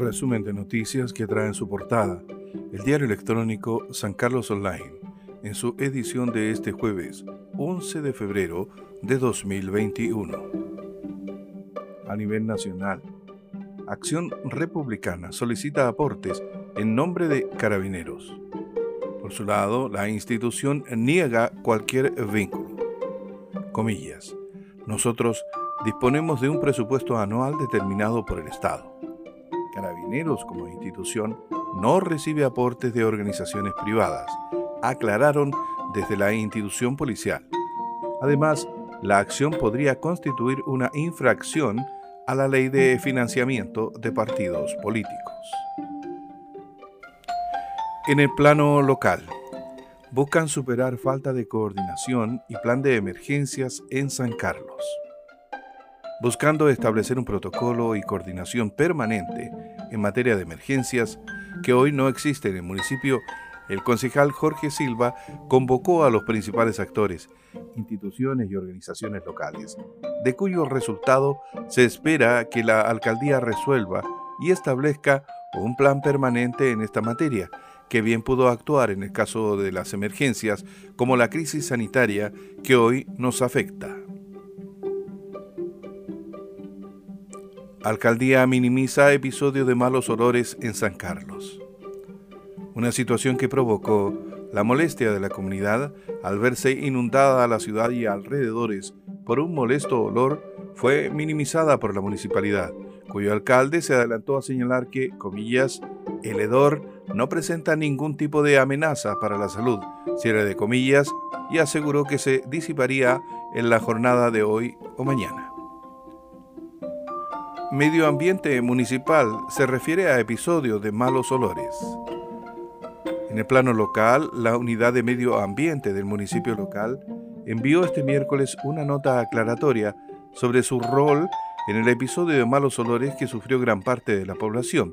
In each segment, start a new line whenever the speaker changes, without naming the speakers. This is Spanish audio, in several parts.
Resumen de noticias que trae en su portada el diario electrónico San Carlos Online en su edición de este jueves 11 de febrero de 2021. A nivel nacional, Acción Republicana solicita aportes en nombre de carabineros. Por su lado, la institución niega cualquier vínculo. Comillas. Nosotros disponemos de un presupuesto anual determinado por el Estado. Carabineros como institución no recibe aportes de organizaciones privadas, aclararon desde la institución policial. Además, la acción podría constituir una infracción a la ley de financiamiento de partidos políticos. En el plano local, buscan superar falta de coordinación y plan de emergencias en San Carlos. Buscando establecer un protocolo y coordinación permanente en materia de emergencias que hoy no existe en el municipio, el concejal Jorge Silva convocó a los principales actores, instituciones y organizaciones locales, de cuyo resultado se espera que la alcaldía resuelva y establezca un plan permanente en esta materia, que bien pudo actuar en el caso de las emergencias como la crisis sanitaria que hoy nos afecta. Alcaldía minimiza episodio de malos olores en San Carlos. Una situación que provocó la molestia de la comunidad al verse inundada la ciudad y alrededores por un molesto olor fue minimizada por la municipalidad, cuyo alcalde se adelantó a señalar que, comillas, el hedor no presenta ningún tipo de amenaza para la salud, cierre de comillas, y aseguró que se disiparía en la jornada de hoy o mañana. Medio ambiente municipal se refiere a episodios de malos olores. En el plano local, la unidad de medio ambiente del municipio local envió este miércoles una nota aclaratoria sobre su rol en el episodio de malos olores que sufrió gran parte de la población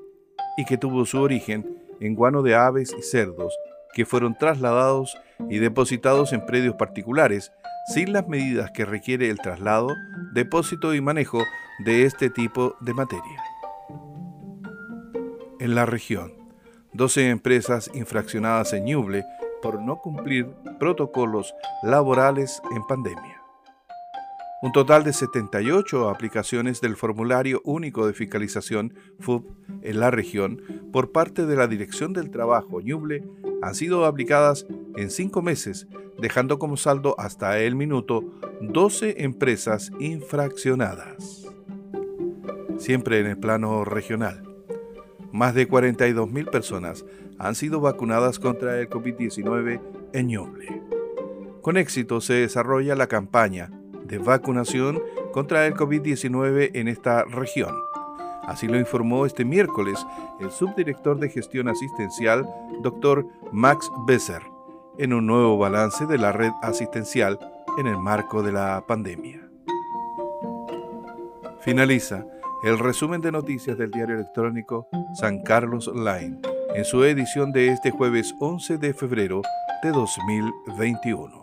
y que tuvo su origen en guano de aves y cerdos que fueron trasladados y depositados en predios particulares sin las medidas que requiere el traslado, depósito y manejo de este tipo de materia. En la región, 12 empresas infraccionadas en Ñuble por no cumplir protocolos laborales en pandemia. Un total de 78 aplicaciones del Formulario Único de Fiscalización FUP en la región por parte de la Dirección del Trabajo Ñuble han sido aplicadas en cinco meses, dejando como saldo hasta el minuto 12 empresas infraccionadas. Siempre en el plano regional. Más de 42.000 personas han sido vacunadas contra el COVID-19 en Ñuble. Con éxito se desarrolla la campaña de vacunación contra el COVID-19 en esta región. Así lo informó este miércoles el subdirector de gestión asistencial, doctor Max Besser, en un nuevo balance de la red asistencial en el marco de la pandemia. Finaliza el resumen de noticias del diario electrónico San Carlos Online en su edición de este jueves 11 de febrero de 2021.